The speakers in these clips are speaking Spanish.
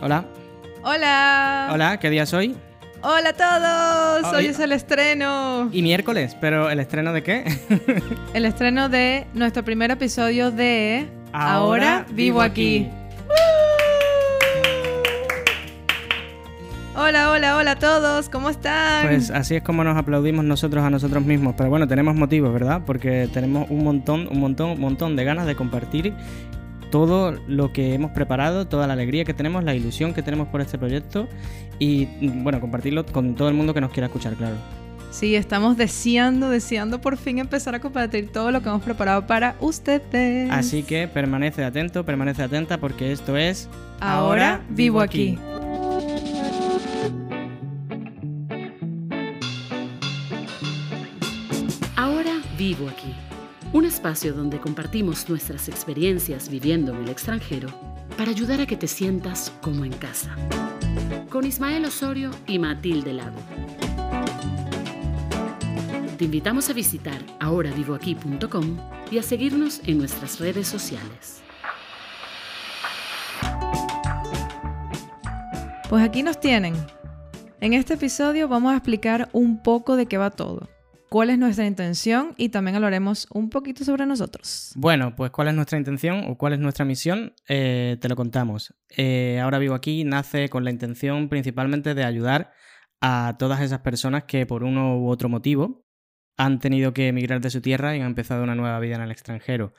Hola. Hola. Hola, ¿qué día es hoy? Hola a todos. Hoy- Hoy es el estreno. Y miércoles, pero ¿el estreno de qué? El estreno de nuestro primer episodio de Ahora vivo aquí. Hola, hola, hola a todos. ¿Cómo están? Pues así es como nos aplaudimos nosotros a nosotros mismos. Pero bueno, tenemos motivos, ¿verdad? Porque tenemos un montón, un montón, un montón de ganas de compartir todo lo que hemos preparado, toda la alegría que tenemos, la ilusión que tenemos por este proyecto y bueno, compartirlo con todo el mundo que nos quiera escuchar, claro. Sí, estamos deseando, deseando por fin empezar a compartir todo lo que hemos preparado para ustedes. Así que permanece atento, permanece atenta porque esto es Ahora vivo aquí. Espacio donde compartimos nuestras experiencias viviendo en el extranjero para ayudar a que te sientas como en casa. Con Ismael Osorio y Matilde Lago. Te invitamos a visitar ahoravivoaquí.com y a seguirnos en nuestras redes sociales. Pues aquí nos tienen. En este episodio vamos a explicar un poco de qué va todo, cuál es nuestra intención y también hablaremos un poquito sobre nosotros. Bueno, pues cuál es nuestra intención o cuál es nuestra misión, Eh, te lo contamos. Eh, Ahora vivo aquí nace con la intención principalmente de ayudar a todas esas personas que por uno u otro motivo han tenido que emigrar de su tierra y han empezado una nueva vida en el extranjero,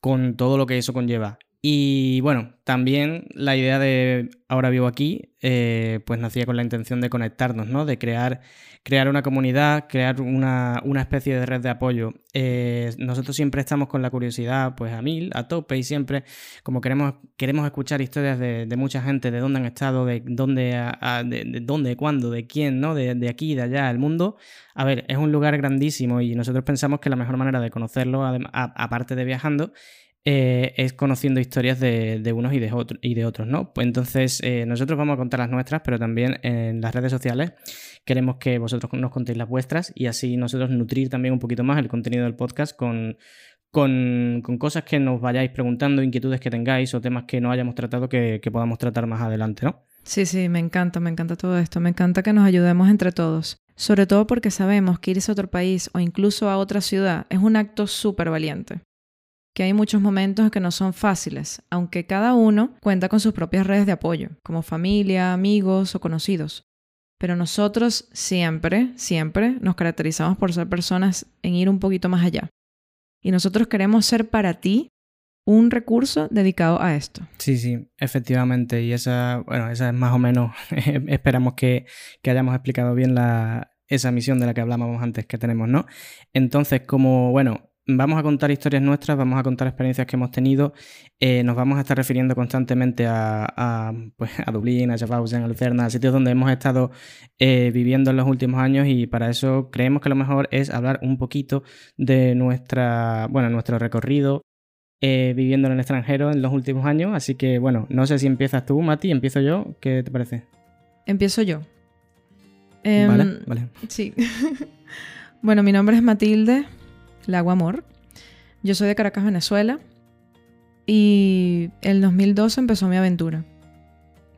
con todo lo que eso conlleva. Y bueno, también la idea de Ahora vivo aquí, eh, pues nacía con la intención de conectarnos, ¿no? De crear, crear una comunidad, crear una, una especie de red de apoyo. Eh, nosotros siempre estamos con la curiosidad, pues a mil, a tope, y siempre, como queremos, queremos escuchar historias de, mucha gente, de dónde han estado, de dónde, a- de, de dónde, cuándo, de quién, ¿no? De, de aquí, de allá, el mundo. A ver, es un lugar grandísimo y nosotros pensamos que la mejor manera de conocerlo, aparte de viajando, eh, es conociendo historias de, unos y de, otro- y de otros, ¿no? Pues entonces eh, nosotros vamos a contar las nuestras, pero también en las redes sociales queremos que vosotros nos contéis las vuestras y así nosotros nutrir también un poquito más el contenido del podcast con, con, con cosas que nos vayáis preguntando, inquietudes que tengáis o temas que no hayamos tratado que, que podamos tratar más adelante, ¿no? Sí, sí, me encanta, me encanta todo esto, me encanta que nos ayudemos entre todos, sobre todo porque sabemos que irse a otro país o incluso a otra ciudad es un acto súper valiente, que hay muchos momentos que no son fáciles, aunque cada uno cuenta con sus propias redes de apoyo, como familia, amigos o conocidos. Pero nosotros siempre, siempre nos caracterizamos por ser personas en ir un poquito más allá. Y nosotros queremos ser para ti un recurso dedicado a esto. Sí, sí, efectivamente. Y esa, bueno, esa es más o menos, esperamos que, que hayamos explicado bien la, esa misión de la que hablábamos antes que tenemos, ¿no? Entonces, como, bueno, vamos a contar historias nuestras, vamos a contar experiencias que hemos tenido, eh, nos vamos a estar refiriendo constantemente a, a, pues, a Dublín, a Schaffhausen, a Lucerna, a sitios donde hemos estado eh, viviendo en los últimos años y para eso creemos que lo mejor es hablar un poquito de nuestra, bueno, nuestro recorrido eh, viviendo en el extranjero en los últimos años. Así que, bueno, no sé si empiezas tú, Mati, empiezo yo. ¿Qué te parece? Empiezo yo. Em, vale, vale. Sí. bueno, mi nombre es Matilde Lago Amor. Yo soy de Caracas, Venezuela. Y el 2012 empezó mi aventura.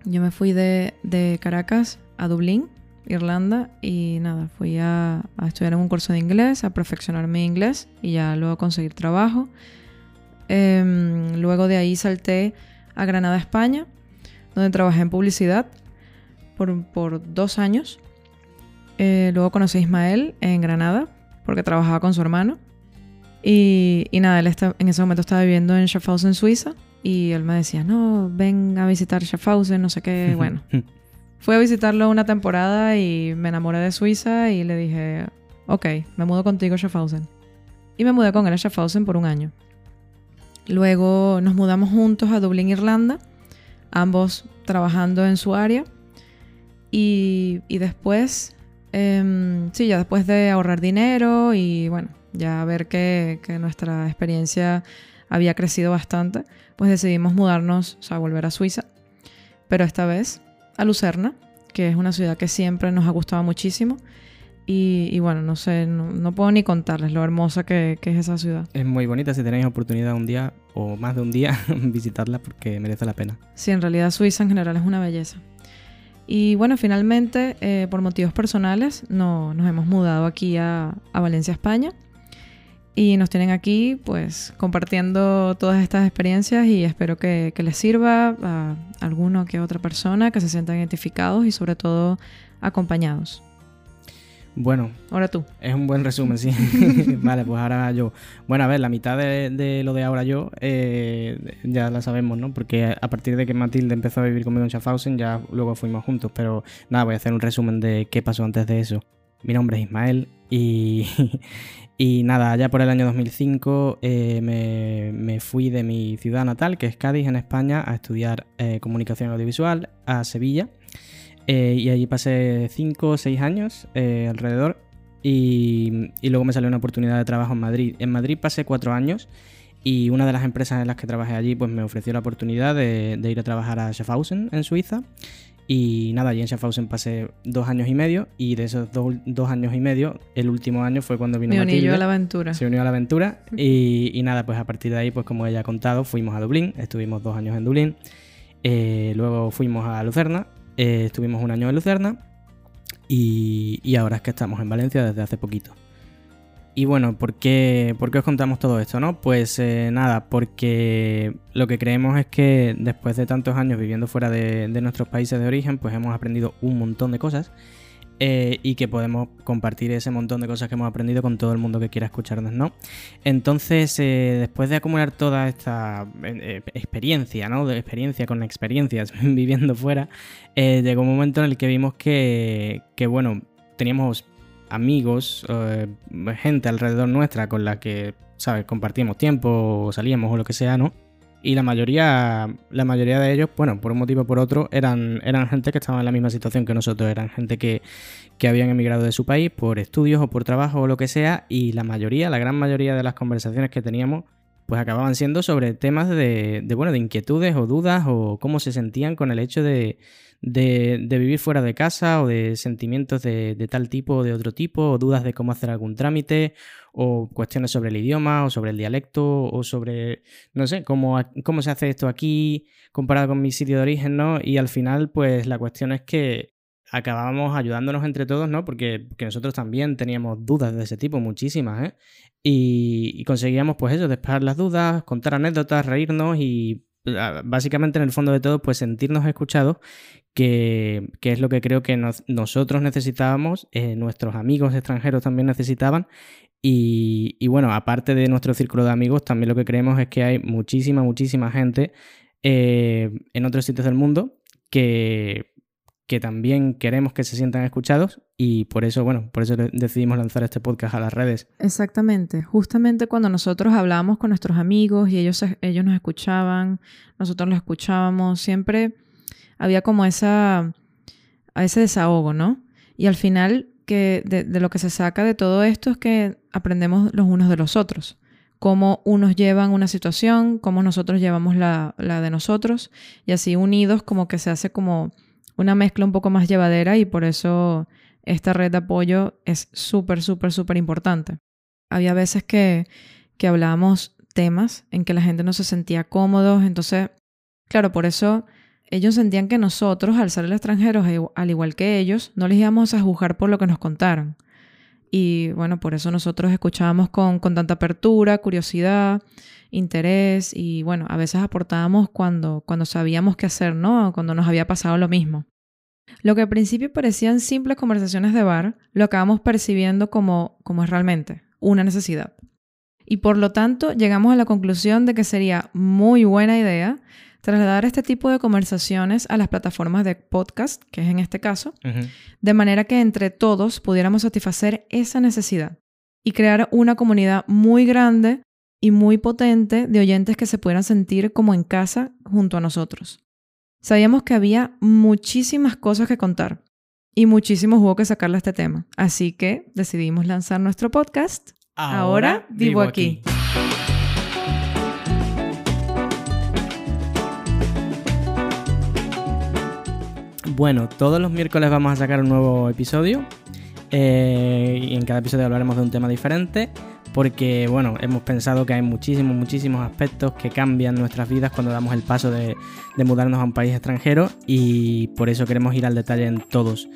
Yo me fui de, Caracas a Dublín, Irlanda, y nada, fui a, estudiar en un curso de inglés, a perfeccionar mi inglés y ya luego conseguir trabajo. Em, luego de ahí salté a Granada, España, donde trabajé en publicidad por, por dos años. Eh, luego conocí a Ismael en Granada, porque trabajaba con su hermano. Y, y nada, él está- en ese momento estaba viviendo en Schaffhausen, Suiza. Y él me decía, no, ven a visitar Schaffhausen, no sé qué. Bueno, fui a visitarlo una temporada y me enamoré de Suiza y le dije, ok, me mudo contigo a Schaffhausen. Y me mudé con él a Schaffhausen por un año. Luego nos mudamos juntos a Dublín, Irlanda, ambos trabajando en su área. Y, y después, em, sí, ya después de ahorrar dinero y bueno, ya ver que, que nuestra experiencia había crecido bastante, pues decidimos mudarnos, o sea, volver a Suiza. Pero esta vez a Lucerna, que es una ciudad que siempre nos ha gustado muchísimo. Y, bueno, no sé, no, puedo ni contarles lo hermosa que, que, es esa ciudad. Es muy bonita si tenéis oportunidad un día o más de un día visitarla porque merece la pena. Sí, en realidad Suiza en general es una belleza. Y bueno, finalmente, eh, por motivos personales, no, nos hemos mudado aquí a, a, Valencia, España. Y nos tienen aquí, pues, compartiendo todas estas experiencias y espero que, que les sirva a alguno que otra persona, que se sientan identificados y sobre todo acompañados. Bueno. Ahora tú. Es un buen resumen, sí. vale, pues ahora yo. Bueno, a ver, la mitad de, lo de ahora yo eh, ya la sabemos, ¿no? Porque a partir de que Matilde empezó a vivir conmigo en Schaffhausen, ya luego fuimos juntos. Pero nada, voy a hacer un resumen de qué pasó antes de eso. Mi nombre es Ismael y, y nada, ya por el año 2005 eh, me, me, fui de mi ciudad natal, que es Cádiz, en España, a estudiar eh, comunicación audiovisual a Sevilla. Eh, y allí pasé 5 o 6 años alrededor. Y, luego me salió una oportunidad de trabajo en Madrid. En Madrid pasé 4 años y una de las empresas en las que trabajé allí pues me ofreció la oportunidad de, ir a trabajar a Schaffhausen en Suiza. Y nada, allí en Schaffhausen pasé dos años y medio y de esos dos, años y medio, el último año fue cuando vino Me uní yo a la aventura. Se unió a la aventura y, y, nada, pues a partir de ahí, pues como ella ha contado, fuimos a Dublín, estuvimos dos años en Dublín, eh, luego fuimos a Lucerna eh, estuvimos un año en Lucerna y, ahora es que estamos en Valencia desde hace poquito. Y bueno, ¿por qué, ¿por qué os contamos todo esto? no? Pues eh, nada, porque lo que creemos es que después de tantos años viviendo fuera de, nuestros países de origen, pues hemos aprendido un montón de cosas eh, y que podemos compartir ese montón de cosas que hemos aprendido con todo el mundo que quiera escucharnos, ¿no? Entonces, eh, después de acumular toda esta experiencia, ¿no? De experiencia con experiencias viviendo fuera, llegó un momento en el que vimos que, que bueno, teníamos amigos, gente alrededor nuestra con la que, ¿sabes? Compartíamos tiempo, o salíamos o lo que sea, ¿no? y la mayoría, la mayoría de ellos, bueno, por un motivo o por otro, eran, eran gente que estaba en la misma situación que nosotros, eran gente que, habían emigrado de su país por estudios o por trabajo o lo que sea, y la mayoría, la gran mayoría de las conversaciones que teníamos, pues acababan siendo sobre temas de, de bueno, de inquietudes o dudas o cómo se sentían con el hecho de, de, vivir fuera de casa o de sentimientos de, de, tal tipo o de otro tipo, o dudas de cómo hacer algún trámite, o cuestiones sobre el idioma, o sobre el dialecto, o sobre, no sé, cómo, cómo se hace esto aquí comparado con mi sitio de origen, ¿no? Y al final, pues la cuestión es que acabábamos ayudándonos entre todos, ¿no? Porque, nosotros también teníamos dudas de ese tipo, muchísimas, ¿eh? Y, y conseguíamos, pues eso, despejar las dudas, contar anécdotas, reírnos y básicamente en el fondo de todo, pues sentirnos escuchados, que, es lo que creo que nosotros necesitábamos, eh, nuestros amigos extranjeros también necesitaban. Y, bueno, aparte de nuestro círculo de amigos, también lo que creemos es que hay muchísima, muchísima gente eh, en otros sitios del mundo que, que también queremos que se sientan escuchados y por eso, bueno, por eso decidimos lanzar este podcast a las redes. Exactamente, justamente cuando nosotros hablábamos con nuestros amigos y ellos, ellos nos escuchaban, nosotros los escuchábamos, siempre había como esa, ese desahogo, ¿no? Y al final que de, lo que se saca de todo esto es que aprendemos los unos de los otros cómo unos llevan una situación, cómo nosotros llevamos la, la, de nosotros, y así unidos como que se hace como una mezcla un poco más llevadera y por eso esta red de apoyo es súper, súper, súper importante. Había veces que, que hablábamos temas en que la gente no se sentía cómodos, entonces, claro, por eso ellos sentían que nosotros, al ser extranjeros, al igual que ellos, no les íbamos a juzgar por lo que nos contaron. Y bueno, por eso nosotros escuchábamos con, con tanta apertura, curiosidad, interés y bueno, a veces aportábamos cuando, cuando sabíamos qué hacer, ¿no? Cuando nos había pasado lo mismo. Lo que al principio parecían simples conversaciones de bar, lo acabamos percibiendo como, como es realmente, una necesidad. Y por lo tanto llegamos a la conclusión de que sería muy buena idea trasladar este tipo de conversaciones a las plataformas de podcast, que es en este caso, de manera que entre todos pudiéramos satisfacer esa necesidad y crear una comunidad muy grande y muy potente de oyentes que se pudieran sentir como en casa junto a nosotros. Sabíamos que había muchísimas cosas que contar y muchísimo jugo que sacarle a este tema, así que decidimos lanzar nuestro podcast. Ahora, vivo, aquí. Bueno, todos los miércoles vamos a sacar un nuevo episodio eh, y en cada episodio hablaremos de un tema diferente porque bueno, hemos pensado que hay muchísimos, muchísimos aspectos que cambian nuestras vidas cuando damos el paso de, mudarnos a un país extranjero y por eso queremos ir al detalle en todos.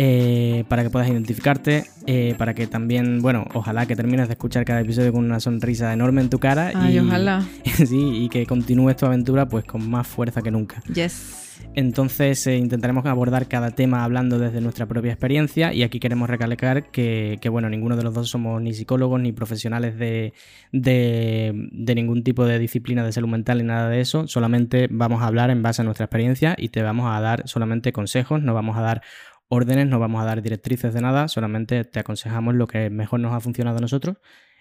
Eh, para que puedas identificarte, eh, para que también, bueno, ojalá que termines de escuchar cada episodio con una sonrisa enorme en tu cara. Ay, ojalá. sí, y que continúes tu aventura pues con más fuerza que nunca. Yes. Entonces eh, intentaremos abordar cada tema hablando desde nuestra propia experiencia y aquí queremos recalcar que, bueno, ninguno de los dos somos ni psicólogos ni profesionales de, ningún tipo de disciplina de salud mental ni nada de eso, solamente vamos a hablar en base a nuestra experiencia y te vamos a dar solamente consejos, no vamos a dar órdenes, no vamos a dar directrices de nada, solamente te aconsejamos lo que mejor nos ha funcionado a nosotros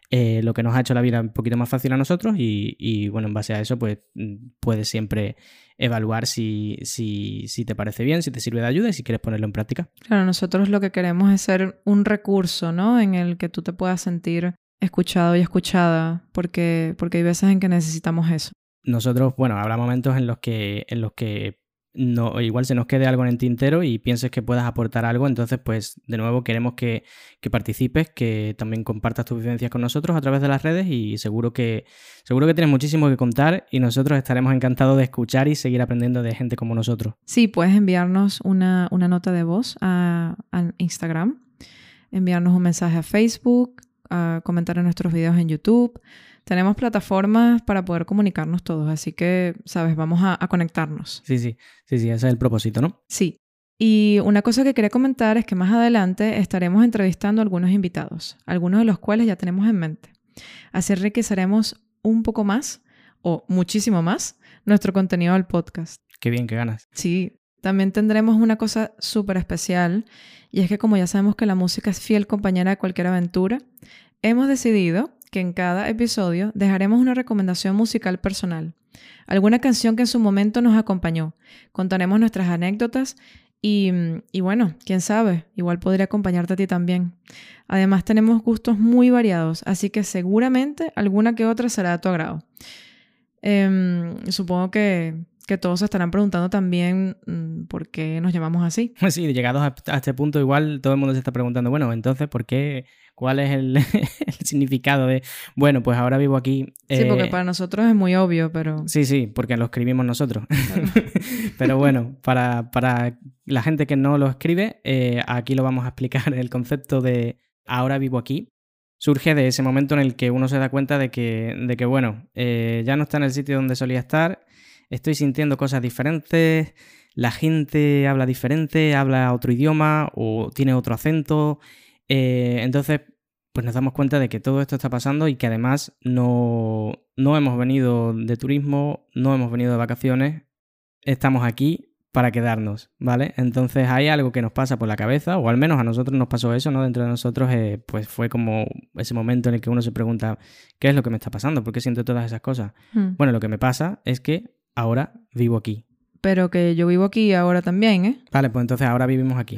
eh, lo que nos ha hecho la vida un poquito más fácil a nosotros y, bueno, en base a eso pues mm, puedes siempre evaluar si, si, te parece bien, si te sirve de ayuda y si quieres ponerlo en práctica. Claro, nosotros lo que queremos es ser un recurso, ¿no? En el que tú te puedas sentir escuchado y escuchada porque, porque hay veces en que necesitamos eso. Nosotros, bueno, habrá momentos en los que, en los que no, igual se nos quede algo en el tintero y pienses que puedas aportar algo, entonces pues de nuevo queremos que, participes, que también compartas tus vivencias con nosotros a través de las redes y seguro que, seguro que tienes muchísimo que contar y nosotros estaremos encantados de escuchar y seguir aprendiendo de gente como nosotros. Sí, puedes enviarnos una, nota de voz a, Instagram, enviarnos un mensaje a Facebook, comentar en nuestros videos en YouTube tenemos plataformas para poder comunicarnos todos, así que, sabes, vamos a, conectarnos. Sí, sí, sí, sí, ese es el propósito, ¿no? Sí. Y una cosa que quería comentar es que más adelante estaremos entrevistando a algunos invitados, algunos de los cuales ya tenemos en mente. Así enriqueceremos un poco más, o muchísimo más, nuestro contenido del podcast. Qué bien, qué ganas. Sí, también tendremos una cosa súper especial, y es que como ya sabemos que la música es fiel compañera de cualquier aventura, hemos decidido que en cada episodio dejaremos una recomendación musical personal, alguna canción que en su momento nos acompañó, contaremos nuestras anécdotas y, y, bueno, quién sabe, igual podría acompañarte a ti también. Además tenemos gustos muy variados, así que seguramente alguna que otra será de tu agrado. Em, supongo que, que todos se estarán preguntando también mm, por qué nos llamamos así. Sí, llegados a, este punto, igual todo el mundo se está preguntando, bueno, entonces, ¿por qué? ¿Cuál es el, significado de, bueno, pues ahora vivo aquí? Sí, porque eh, para nosotros es muy obvio, pero... Sí, sí, porque lo escribimos nosotros. pero bueno, para, para, la gente que no lo escribe, eh, aquí lo vamos a explicar. El concepto de ahora vivo aquí surge de ese momento en el que uno se da cuenta de que, de que bueno, eh, ya no está en el sitio donde solía estar estoy sintiendo cosas diferentes, la gente habla diferente, habla otro idioma o tiene otro acento. Eh, entonces, pues nos damos cuenta de que todo esto está pasando y que además no, no hemos venido de turismo, no hemos venido de vacaciones, estamos aquí para quedarnos, ¿vale? Entonces hay algo que nos pasa por la cabeza, o al menos a nosotros nos pasó eso, ¿no? Dentro de nosotros, eh, pues fue como ese momento en el que uno se pregunta, ¿qué es lo que me está pasando? ¿Por qué siento todas esas cosas? Hmm. Bueno, lo que me pasa es que ahora vivo aquí. Pero que yo vivo aquí ahora también, ¿eh? Vale, pues entonces ahora vivimos aquí.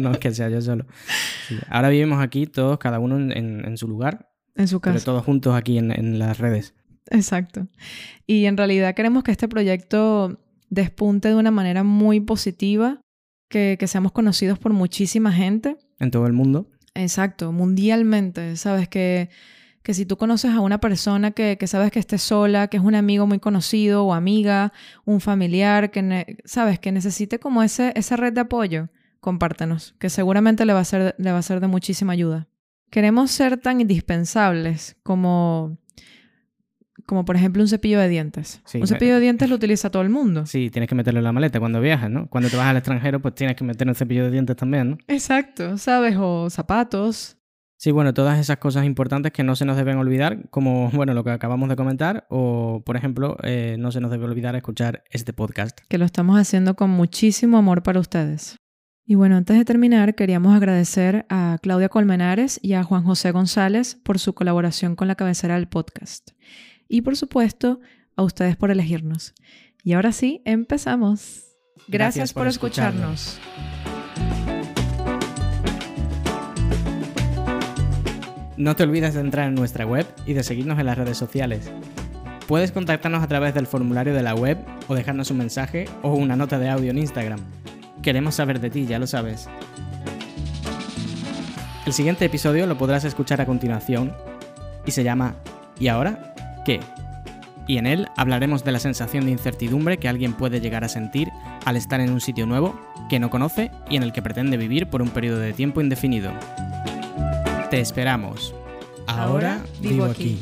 No, es que sea yo solo. Ahora vivimos aquí todos, cada uno en, su lugar. En su casa. Pero todos juntos aquí en, las redes. Exacto. Y en realidad queremos que este proyecto despunte de una manera muy positiva, que, que seamos conocidos por muchísima gente. En todo el mundo. Exacto, mundialmente. Sabes que que si tú conoces a una persona que, sabes que esté sola, que es un amigo muy conocido o amiga, un familiar, que sabes que necesite como ese, esa red de apoyo, compártenos, que seguramente le va, a ser, le va a ser de muchísima ayuda. Queremos ser tan indispensables como, como por ejemplo un cepillo de dientes. un cepillo de dientes lo utiliza todo el mundo. Sí, tienes que meterlo en la maleta cuando viajas, ¿no? Cuando te vas al extranjero, pues tienes que meter un cepillo de dientes también, ¿no? Exacto, ¿sabes? O zapatos. Sí, bueno, todas esas cosas importantes que no se nos deben olvidar, como bueno, lo que acabamos de comentar, o por ejemplo, eh, no se nos debe olvidar escuchar este podcast. Que lo estamos haciendo con muchísimo amor para ustedes. Y bueno, antes de terminar, queríamos agradecer a Claudia Colmenares y a Juan José González por su colaboración con la cabecera del podcast. Y por supuesto, a ustedes por elegirnos. Y ahora sí, empezamos. Gracias, por, escucharnos. No te olvides de entrar en nuestra web y de seguirnos en las redes sociales. Puedes contactarnos a través del formulario de la web o dejarnos un mensaje o una nota de audio en Instagram. Queremos saber de ti, ya lo sabes. El siguiente episodio lo podrás escuchar a continuación y se llama ¿Y ahora qué? Y en él hablaremos de la sensación de incertidumbre que alguien puede llegar a sentir al estar en un sitio nuevo que no conoce y en el que pretende vivir por un periodo de tiempo indefinido. Te esperamos. Ahora, vivo aquí.